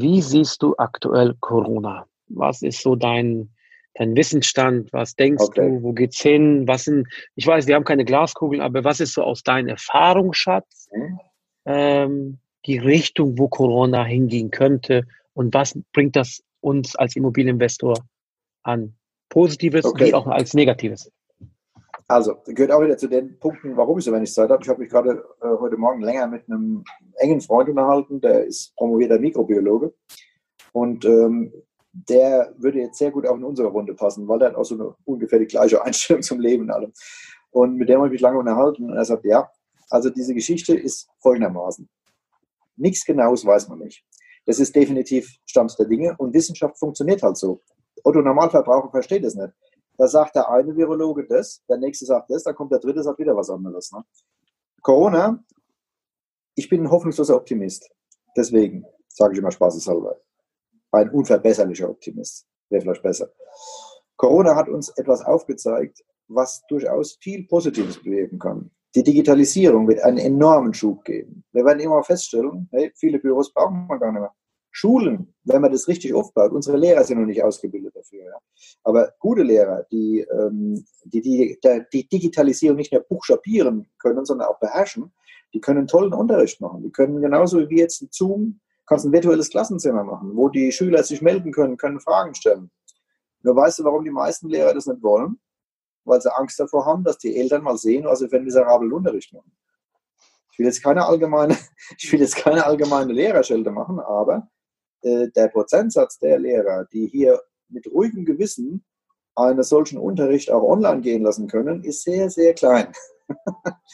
Wie siehst du aktuell Corona? Was ist so dein, dein Wissensstand? Was denkst okay. du? Wo geht's hin? Was sind, ich weiß, wir haben keine Glaskugel, aber was ist so aus deinem Erfahrungsschatz mhm. ähm, die Richtung, wo Corona hingehen könnte? Und was bringt das uns als Immobilieninvestor an? Positives okay. wie auch als Negatives? Also, gehört auch wieder zu den Punkten, warum ich so wenig Zeit habe. Ich habe mich gerade äh, heute Morgen länger mit einem engen Freund unterhalten, der ist promovierter Mikrobiologe. Und ähm, der würde jetzt sehr gut auch in unsere Runde passen, weil er hat auch so eine ungefähr die gleiche Einstellung zum Leben allem. Und mit dem habe ich mich lange unterhalten und er sagt, ja, also diese Geschichte ist folgendermaßen. Nichts Genaues weiß man nicht. Das ist definitiv Stand der Dinge und Wissenschaft funktioniert halt so. Otto Normalverbraucher versteht es nicht. Da sagt der eine Virologe das, der nächste sagt das, dann kommt der dritte, sagt wieder was anderes. Ne? Corona, ich bin ein hoffnungsloser Optimist. Deswegen sage ich immer spaßeshalber. Ein unverbesserlicher Optimist. Wäre vielleicht besser. Corona hat uns etwas aufgezeigt, was durchaus viel Positives bewegen kann. Die Digitalisierung wird einen enormen Schub geben. Wir werden immer feststellen, hey, viele Büros brauchen wir gar nicht mehr. Schulen, wenn man das richtig aufbaut, unsere Lehrer sind noch nicht ausgebildet dafür. Ja. Aber gute Lehrer, die, ähm, die, die, die Digitalisierung nicht nur buchstabieren können, sondern auch beherrschen, die können tollen Unterricht machen. Die können genauso wie jetzt Zoom, kannst ein virtuelles Klassenzimmer machen, wo die Schüler sich melden können, können Fragen stellen. Nur weißt du, warum die meisten Lehrer das nicht wollen? Weil sie Angst davor haben, dass die Eltern mal sehen, was sie für einen miserablen Unterricht machen. Ich will jetzt keine allgemeine, ich will jetzt keine allgemeine Lehrerschelte machen, aber äh, der Prozentsatz der Lehrer, die hier mit ruhigem Gewissen einen solchen Unterricht auch online gehen lassen können, ist sehr, sehr klein.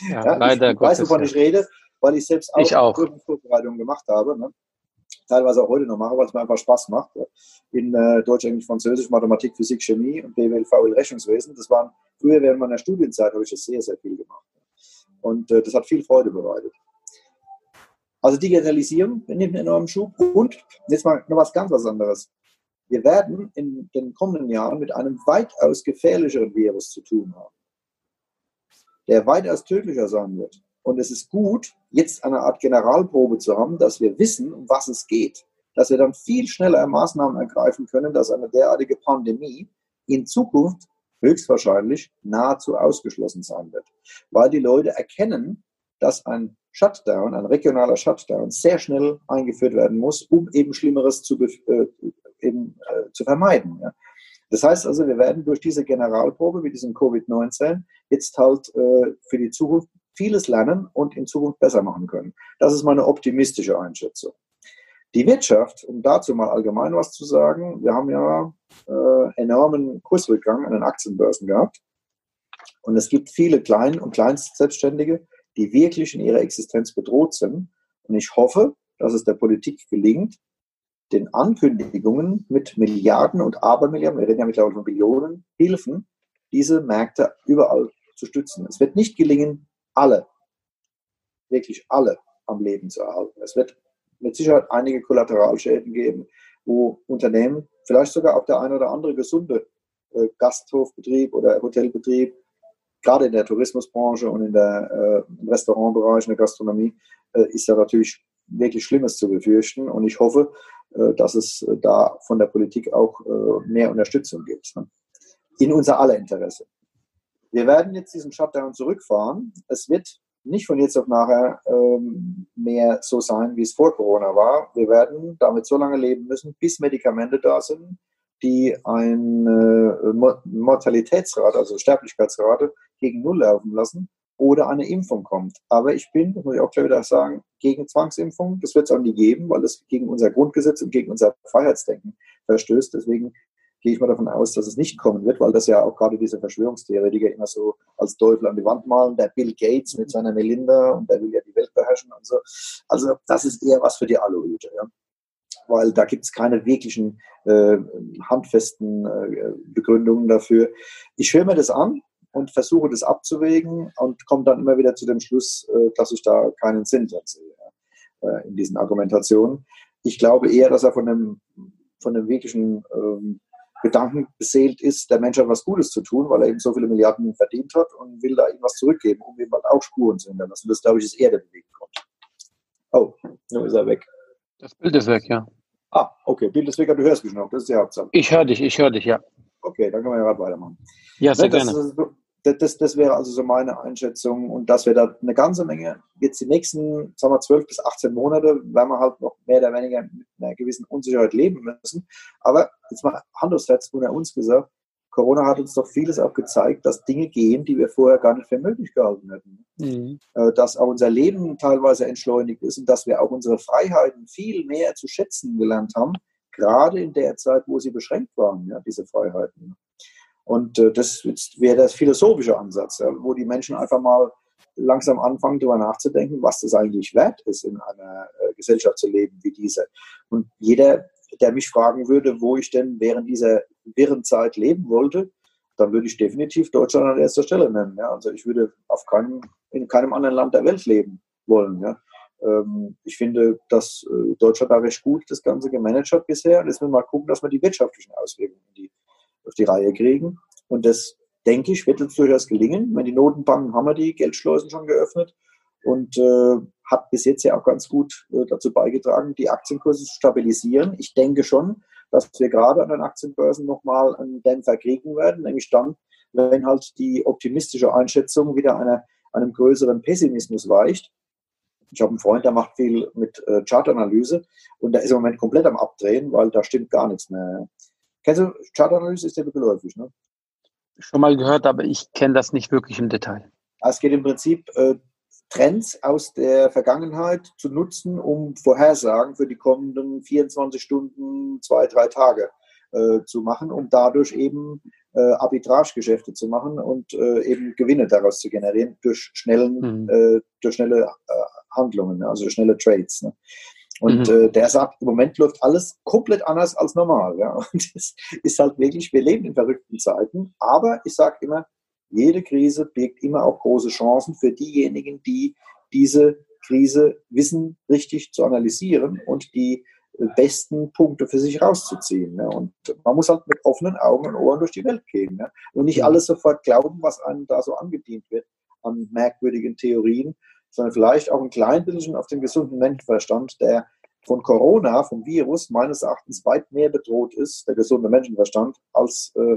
Ja, ja, leider ich weiß, wovon ich rede, weil ich selbst auch, ich auch. Prüfungsvorbereitungen gemacht habe. Ne? Teilweise auch heute noch mache, weil es mir einfach Spaß macht. In äh, Deutsch, Englisch, Französisch, Mathematik, Physik, Chemie und BWL, VL, Rechnungswesen. Das waren früher während meiner Studienzeit habe ich das sehr, sehr viel gemacht. Und äh, das hat viel Freude bereitet. Also Digitalisierung nimmt einen enormen Schub. Und jetzt mal noch was ganz was anderes. Wir werden in den kommenden Jahren mit einem weitaus gefährlicheren Virus zu tun haben, der weitaus tödlicher sein wird. Und es ist gut, jetzt eine Art Generalprobe zu haben, dass wir wissen, um was es geht. Dass wir dann viel schneller Maßnahmen ergreifen können, dass eine derartige Pandemie in Zukunft höchstwahrscheinlich nahezu ausgeschlossen sein wird. Weil die Leute erkennen, dass ein Shutdown, ein regionaler Shutdown, sehr schnell eingeführt werden muss, um eben Schlimmeres zu, äh, eben, äh, zu vermeiden. Ja. Das heißt also, wir werden durch diese Generalprobe mit diesem Covid-19 jetzt halt äh, für die Zukunft vieles lernen und in Zukunft besser machen können. Das ist meine optimistische Einschätzung. Die Wirtschaft, um dazu mal allgemein was zu sagen, wir haben ja äh, enormen Kursrückgang an den Aktienbörsen gehabt. Und es gibt viele Klein- und Kleinstselbstständige, die wirklich in ihrer Existenz bedroht sind. Und ich hoffe, dass es der Politik gelingt, den Ankündigungen mit Milliarden und Abermilliarden, wir reden ja mittlerweile von Billionen, Hilfen, diese Märkte überall zu stützen. Es wird nicht gelingen, alle, wirklich alle am Leben zu erhalten. Es wird mit Sicherheit einige Kollateralschäden geben, wo Unternehmen, vielleicht sogar auch der ein oder andere gesunde äh, Gasthofbetrieb oder Hotelbetrieb gerade in der Tourismusbranche und in der äh, im Restaurantbereich, in der Gastronomie, äh, ist ja natürlich wirklich Schlimmes zu befürchten. Und ich hoffe, äh, dass es äh, da von der Politik auch äh, mehr Unterstützung gibt. Ne? In unser aller Interesse. Wir werden jetzt diesen Shutdown zurückfahren. Es wird nicht von jetzt auf nachher ähm, mehr so sein, wie es vor Corona war. Wir werden damit so lange leben müssen, bis Medikamente da sind, die eine Mortalitätsrate, also Sterblichkeitsrate, gegen Null laufen lassen oder eine Impfung kommt. Aber ich bin, das muss ich auch gleich wieder sagen, gegen Zwangsimpfung. Das wird es auch nie geben, weil es gegen unser Grundgesetz und gegen unser Freiheitsdenken verstößt. Deswegen gehe ich mal davon aus, dass es nicht kommen wird, weil das ja auch gerade diese Verschwörungstheoretiker immer so als Teufel an die Wand malen. Der Bill Gates mit seiner Melinda und der will ja die Welt beherrschen und so. Also das ist eher was für die Aluhüte, ja. Weil da gibt es keine wirklichen äh, handfesten äh, Begründungen dafür. Ich höre mir das an und versuche das abzuwägen und komme dann immer wieder zu dem Schluss, äh, dass ich da keinen Sinn drin sehe äh, in diesen Argumentationen. Ich glaube eher, dass er von dem, von dem wirklichen ähm, Gedanken beseelt ist, der Mensch hat was Gutes zu tun, weil er eben so viele Milliarden verdient hat und will da irgendwas zurückgeben, um eben auch Spuren zu hinterlassen. Das, glaube ich, ist eher der Beweggrund. Oh, nun ist er weg. Das Bild ist weg, ja. Ah, okay, Bild ist weg, du hörst mich noch, das ist die Hauptsache. Ich höre dich, ich höre dich, ja. Okay, dann können wir ja gerade weitermachen. Ja, sehr das, gerne. Das, das, das, wäre also so meine Einschätzung und dass wir da eine ganze Menge, jetzt die nächsten, sagen wir, 12 bis 18 Monate, werden wir halt noch mehr oder weniger mit einer gewissen Unsicherheit leben müssen. Aber jetzt mal Hand aufs Herz unter uns gesagt, Corona hat uns doch vieles auch gezeigt, dass Dinge gehen, die wir vorher gar nicht für möglich gehalten hätten. Mhm. Äh, dass auch unser Leben teilweise entschleunigt ist und dass wir auch unsere Freiheiten viel mehr zu schätzen gelernt haben, gerade in der Zeit, wo sie beschränkt waren, ja, diese Freiheiten. Und äh, das wäre der philosophische Ansatz, ja, wo die Menschen einfach mal langsam anfangen, darüber nachzudenken, was das eigentlich wert ist, in einer äh, Gesellschaft zu leben wie diese. Und jeder, der mich fragen würde, wo ich denn während dieser wirren Zeit leben wollte, dann würde ich definitiv Deutschland an erster Stelle nennen. Ja. Also ich würde auf keinem, in keinem anderen Land der Welt leben wollen. Ja. Ähm, ich finde, dass äh, Deutschland da recht gut das Ganze gemanagt hat bisher. Jetzt müssen wir mal gucken, dass wir die wirtschaftlichen Auswirkungen die auf die Reihe kriegen. Und das, denke ich, wird uns durchaus gelingen. Wenn die Notenbanken haben wir die Geldschleusen schon geöffnet und äh, hat bis jetzt ja auch ganz gut äh, dazu beigetragen, die Aktienkurse zu stabilisieren. Ich denke schon, dass wir gerade an den Aktienbörsen nochmal einen Dämpfer kriegen werden, nämlich dann, wenn halt die optimistische Einschätzung wieder einer, einem größeren Pessimismus weicht. Ich habe einen Freund, der macht viel mit äh, Chartanalyse und der ist im Moment komplett am Abdrehen, weil da stimmt gar nichts mehr. Kennst du Chartanalyse? Ist dir geläufig, ne? Schon mal gehört, aber ich kenne das nicht wirklich im Detail. Es geht im Prinzip äh, Trends aus der Vergangenheit zu nutzen, um Vorhersagen für die kommenden 24 Stunden, zwei, drei Tage äh, zu machen, um dadurch eben äh, Arbitragegeschäfte zu machen und äh, eben Gewinne daraus zu generieren durch schnellen, mhm. Äh, durch schnelle äh, Handlungen, also schnelle Trades. Ne? Und mhm. äh, der sagt, im Moment läuft alles komplett anders als normal. Ja? Und das ist halt wirklich, wir leben in verrückten Zeiten. Aber ich sage immer, jede Krise birgt immer auch große Chancen für diejenigen, die diese Krise wissen, richtig zu analysieren und die besten Punkte für sich rauszuziehen. Ne? Und man muss halt mit offenen Augen und Ohren durch die Welt gehen. Ne? Und nicht alles sofort glauben, was einem da so angedient wird an merkwürdigen Theorien, sondern vielleicht auch ein klein bisschen auf den gesunden Menschenverstand, der von Corona, vom Virus, meines Erachtens weit mehr bedroht ist, der gesunde Menschenverstand, als, äh,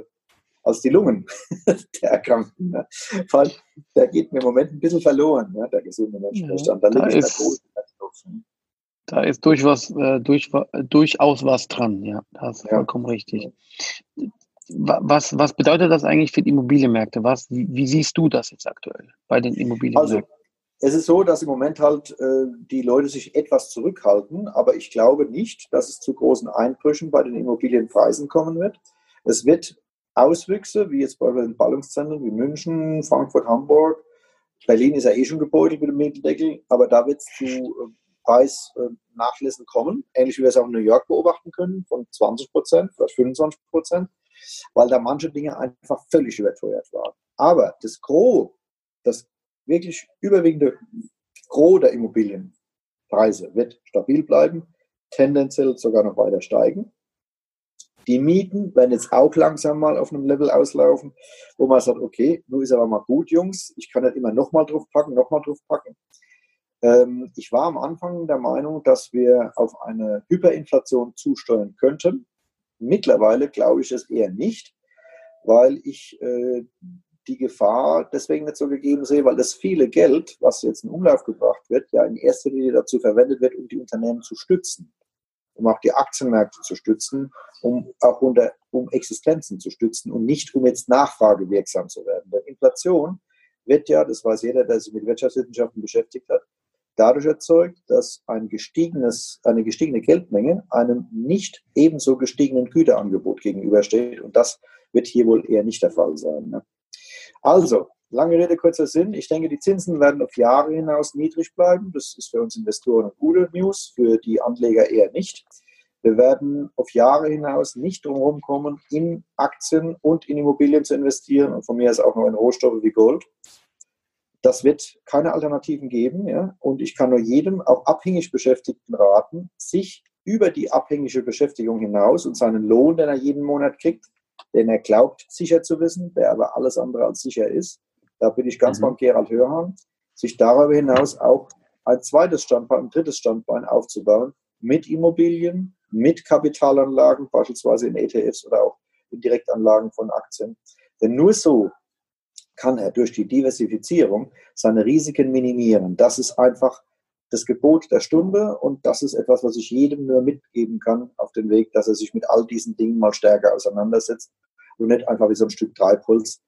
als die Lungen der Erkrankten. Ne? Weil der geht mir im Moment ein bisschen verloren, ne? der gesunde Menschenverstand. Ja, da, ist, ne? Da ist durchaus, äh, durch, durchaus was dran, ja, das ist ja. vollkommen richtig. Was, was bedeutet das eigentlich für die Immobilienmärkte? Was, wie, wie siehst du das jetzt aktuell bei den Immobilienmärkten? Also, es ist so, dass im Moment halt äh, die Leute sich etwas zurückhalten, aber ich glaube nicht, dass es zu großen Einbrüchen bei den Immobilienpreisen kommen wird. Es wird Auswüchse, wie jetzt bei den Ballungszentren wie München, Frankfurt, Hamburg, Berlin ist ja eh schon gebeutelt mit dem Mitteldeckel, aber da wird es zu äh, Preisnachlässen kommen, ähnlich wie wir es auch in New York beobachten können, von 20 Prozent, vielleicht 25 Prozent, weil da manche Dinge einfach völlig überteuert waren. Aber das Gros, das wirklich überwiegende Gros der Immobilienpreise wird stabil bleiben, tendenziell sogar noch weiter steigen. Die Mieten werden jetzt auch langsam mal auf einem Level auslaufen, wo man sagt, okay, nun ist aber mal gut, Jungs, ich kann nicht immer nochmal drauf packen, nochmal drauf packen. Ähm, ich war am Anfang der Meinung, dass wir auf eine Hyperinflation zusteuern könnten. Mittlerweile glaube ich es eher nicht, weil ich äh, die Gefahr deswegen nicht so gegeben sehe, weil das viele Geld, was jetzt in Umlauf gebracht wird, ja in erster Linie dazu verwendet wird, um die Unternehmen zu stützen, um auch die Aktienmärkte zu stützen, um auch unter, um Existenzen zu stützen und nicht um jetzt nachfragewirksam zu werden. Denn Inflation wird ja, das weiß jeder, der sich mit Wirtschaftswissenschaften beschäftigt hat, dadurch erzeugt, dass ein gestiegenes, eine gestiegene Geldmenge einem nicht ebenso gestiegenen Güterangebot gegenübersteht. Und das wird hier wohl eher nicht der Fall sein. Ne? Also, lange Rede, kurzer Sinn. Ich denke, die Zinsen werden auf Jahre hinaus niedrig bleiben. Das ist für uns Investoren eine gute News, für die Anleger eher nicht. Wir werden auf Jahre hinaus nicht drum kommen, in Aktien und in Immobilien zu investieren und von mir aus auch noch in Rohstoffe wie Gold. Das wird keine Alternativen geben. Ja? Und ich kann nur jedem, auch abhängig Beschäftigten raten, sich über die abhängige Beschäftigung hinaus und seinen Lohn, den er jeden Monat kriegt, den er glaubt sicher zu wissen, der aber alles andere als sicher ist, da bin ich ganz mhm. beim Gerald Hörhan, sich darüber hinaus auch ein zweites Standbein, ein drittes Standbein aufzubauen mit Immobilien, mit Kapitalanlagen, beispielsweise in ETFs oder auch in Direktanlagen von Aktien. Denn nur so kann er durch die Diversifizierung seine Risiken minimieren. Das ist einfach das Gebot der Stunde und das ist etwas, was ich jedem nur mitgeben kann auf den Weg, dass er sich mit all diesen Dingen mal stärker auseinandersetzt und nicht einfach wie so ein Stück Treibholz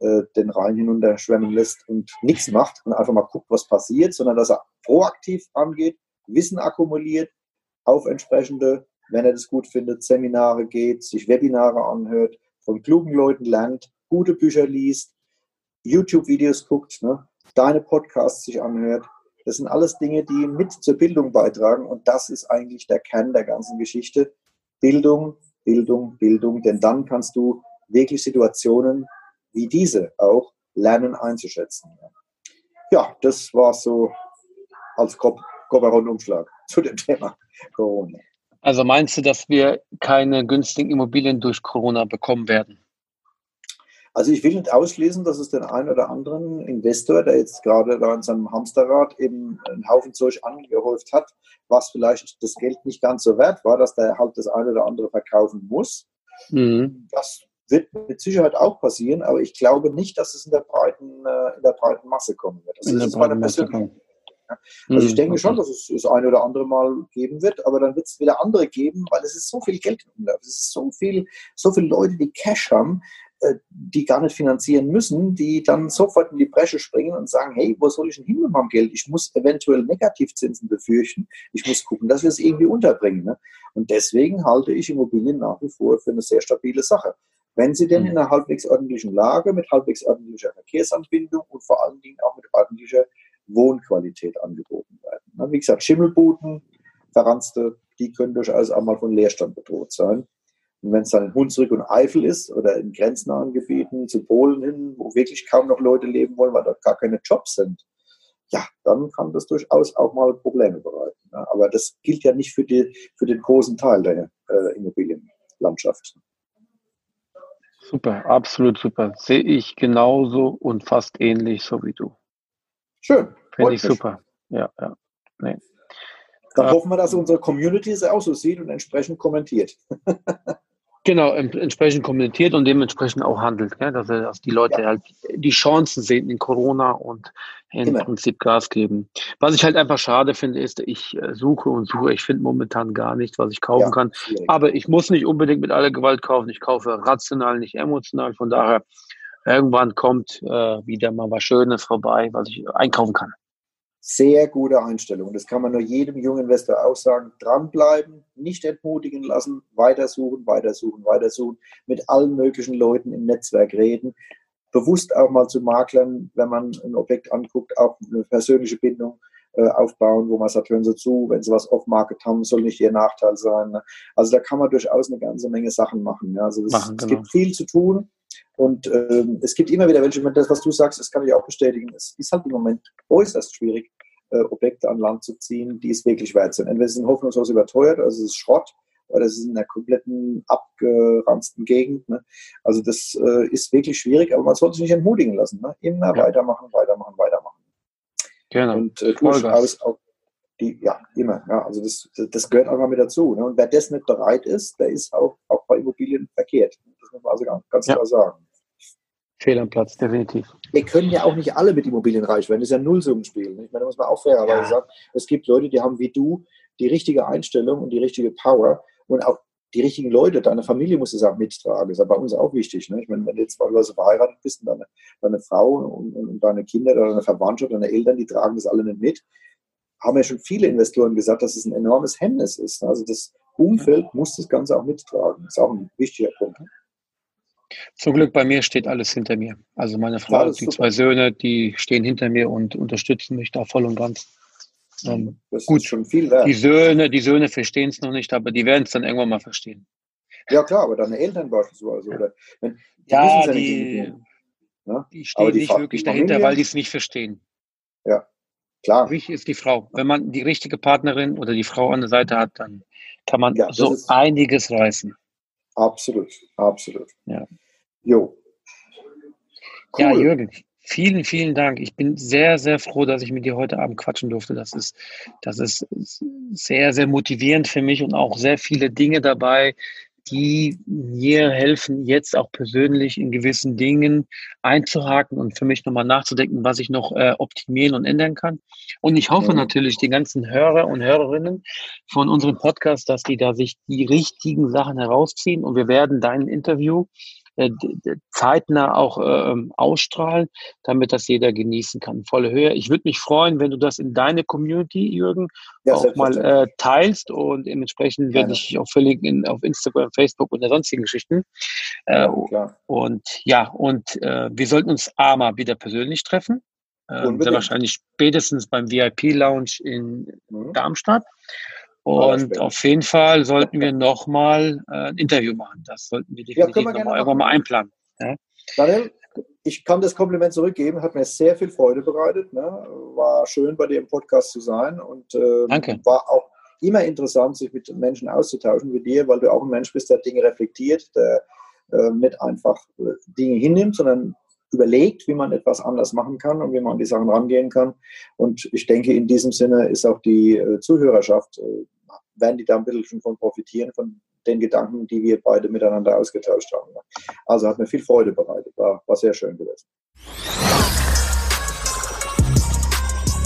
äh, den Rhein hinunter schwemmen lässt und nichts macht und einfach mal guckt, was passiert, sondern dass er proaktiv angeht, Wissen akkumuliert, auf entsprechende, wenn er das gut findet, Seminare geht, sich Webinare anhört, von klugen Leuten lernt, gute Bücher liest, YouTube-Videos guckt, ne, deine Podcasts sich anhört. Das sind alles Dinge, die mit zur Bildung beitragen und das ist eigentlich der Kern der ganzen Geschichte. Bildung, Bildung, Bildung, denn dann kannst du wirklich Situationen wie diese auch lernen einzuschätzen. Ja, das war so als Kopf-Rundumschlag zu dem Thema. Corona. Also meinst du, dass wir keine günstigen Immobilien durch Corona bekommen werden? Also ich will nicht ausschließen, dass es den einen oder anderen Investor, der jetzt gerade da in seinem Hamsterrad eben einen Haufen Zeug angehäuft hat, was vielleicht das Geld nicht ganz so wert war, dass der halt das eine oder andere verkaufen muss. Mhm. Das wird mit Sicherheit auch passieren, aber ich glaube nicht, dass es in der breiten, äh, in der breiten Masse kommen wird. Also in das der breiten Masse kommen. Also ich mhm, denke schon, dass es das eine oder andere Mal geben wird, aber dann wird es wieder andere geben, weil es ist so viel Geld im Umlauf. Es ist so viel, so viele Leute, die Cash haben, die gar nicht finanzieren müssen, die dann sofort in die Bresche springen und sagen, hey, wo soll ich denn hin mit meinem Geld? Ich muss eventuell Negativzinsen befürchten. Ich muss gucken, dass wir es irgendwie unterbringen. Ne? Und deswegen halte ich Immobilien nach wie vor für eine sehr stabile Sache. Wenn sie denn mhm. in einer halbwegs ordentlichen Lage, mit halbwegs ordentlicher Verkehrsanbindung und vor allen Dingen auch mit ordentlicher Wohnqualität angeboten werden. Wie gesagt, Schimmelbuden, verranzte, die können durchaus auch mal von Leerstand bedroht sein. Und wenn es dann in Hunsrück und Eifel ist oder in grenznahen Gebieten zu Polen hin, wo wirklich kaum noch Leute leben wollen, weil dort gar keine Jobs sind, ja, dann kann das durchaus auch mal Probleme bereiten. Aber das gilt ja nicht für, die, für den großen Teil der äh, Immobilienlandschaft. Super, absolut super. Sehe ich genauso und fast ähnlich so wie du. Schön. Finde ich super. Ja, ja. Nee. Dann äh, hoffen wir, dass unsere Community es auch so sieht und entsprechend kommentiert. genau, entsprechend kommentiert und dementsprechend auch handelt. Gell? Dass, dass die Leute ja. halt die Chancen sehen in Corona und im Immer. Prinzip Gas geben. Was ich halt einfach schade finde, ist, ich äh, suche und suche. Ich finde momentan gar nichts, was ich kaufen ja, kann. Aber ich muss nicht unbedingt mit aller Gewalt kaufen. Ich kaufe rational, nicht emotional. Von daher irgendwann kommt äh, wieder mal was Schönes vorbei, was ich einkaufen kann. Sehr gute Einstellung. Das kann man nur jedem jungen Investor auch sagen. Dranbleiben, nicht entmutigen lassen, weitersuchen, weitersuchen, weitersuchen, mit allen möglichen Leuten im Netzwerk reden. Bewusst auch mal zu Maklern, wenn man ein Objekt anguckt, auch eine persönliche Bindung äh, aufbauen, wo man sagt, hören Sie zu, wenn Sie was off-Market haben, soll nicht Ihr Nachteil sein. Also da kann man durchaus eine ganze Menge Sachen machen. Also es, machen, genau. es gibt viel zu tun. Und ähm, es gibt immer wieder welche, das, was du sagst, das kann ich auch bestätigen, es ist halt im Moment äußerst schwierig, äh, Objekte an Land zu ziehen, die es wirklich wert sind. Entweder sie sind hoffnungslos überteuert, also es ist Schrott, oder es ist in einer kompletten abgeranzten Gegend. Ne? Also das äh, ist wirklich schwierig, aber man sollte sich nicht entmutigen lassen. Ne? Immer ja. weitermachen, weitermachen, weitermachen. Genau. Und äh, durchaus auch die, ja, immer. Ja, also das, das gehört einfach mit dazu. Ne? Und wer das nicht bereit ist, der ist auch, auch bei Immobilien verkehrt. Das muss man also ganz, ganz ja. klar sagen. Fehl am Platz, definitiv. Wir können ja auch nicht alle mit Immobilien reich werden. Das ist ja ein Nullsummenspiel. Ich meine, da muss man auch fairerweise ja. sagen, es gibt Leute, die haben wie du die richtige Einstellung und die richtige Power und auch die richtigen Leute, deine Familie muss es auch mittragen. Das ist ja bei uns auch wichtig. Ne? Ich meine, wenn du jetzt beispielsweise verheiratet bist und deine, deine Frau und, und, deine Kinder oder deine Verwandtschaft, deine Eltern, die tragen das alle nicht mit, haben ja schon viele Investoren gesagt, dass es ein enormes Hemmnis ist. Also das Umfeld muss das Ganze auch mittragen. Das ist auch ein wichtiger Punkt. Zum Glück bei mir steht alles hinter mir. Also meine Frau, ja, die super. zwei Söhne, die stehen hinter mir und unterstützen mich da voll und ganz. Ähm, das gut, schon viel wert. Die Söhne, die Söhne verstehen es noch nicht, aber die werden es dann irgendwann mal verstehen. Ja klar, aber deine Eltern beispielsweise. Oder, wenn, die ja, die, ne? die stehen die nicht wirklich dahinter, weil die es nicht verstehen. Ja, klar. Wichtig ist die Frau. Wenn man die richtige Partnerin oder die Frau an der Seite hat, dann kann man ja, so einiges reißen. Absolut, absolut. Ja. Jo. Cool. Ja, Jürgen, vielen, vielen Dank. Ich bin sehr, sehr froh, dass ich mit dir heute Abend quatschen durfte. Das ist, das ist sehr, sehr motivierend für mich und auch sehr viele Dinge dabei, die mir helfen, jetzt auch persönlich in gewissen Dingen einzuhaken und für mich nochmal nachzudenken, was ich noch äh, optimieren und ändern kann. Und ich hoffe natürlich, die ganzen Hörer und Hörerinnen von unserem Podcast, dass die da sich die richtigen Sachen herausziehen und wir werden dein Interview zeitnah auch äh, ausstrahlen, damit das jeder genießen kann. Volle Höhe. Ich würde mich freuen, wenn du das in deine Community, Jürgen, ja, auch mal äh, teilst und dementsprechend werde ich dich auch verlinken in, auf Instagram, Facebook und der sonstigen Geschichten. Äh, ja, und ja, und äh, wir sollten uns A mal wieder persönlich treffen. Äh, sehr wahrscheinlich spätestens beim VIP-Lounge in mhm. Darmstadt. Und auf jeden Fall sollten wir nochmal äh, ein Interview machen. Das sollten wir definitiv ja, wir noch mal, mal einplanen. Ja? Daniel, ich kann das Kompliment zurückgeben, hat mir sehr viel Freude bereitet. Ne? War schön, bei dir im Podcast zu sein und äh, Danke. war auch immer interessant, sich mit Menschen auszutauschen wie dir, weil du auch ein Mensch bist, der Dinge reflektiert, der äh, nicht einfach äh, Dinge hinnimmt, sondern überlegt, wie man etwas anders machen kann und wie man an die Sachen rangehen kann. Und ich denke, in diesem Sinne ist auch die äh, Zuhörerschaft, äh, werden die da ein bisschen von profitieren, von den Gedanken, die wir beide miteinander ausgetauscht haben. Also hat mir viel Freude bereitet, war, war sehr schön gewesen.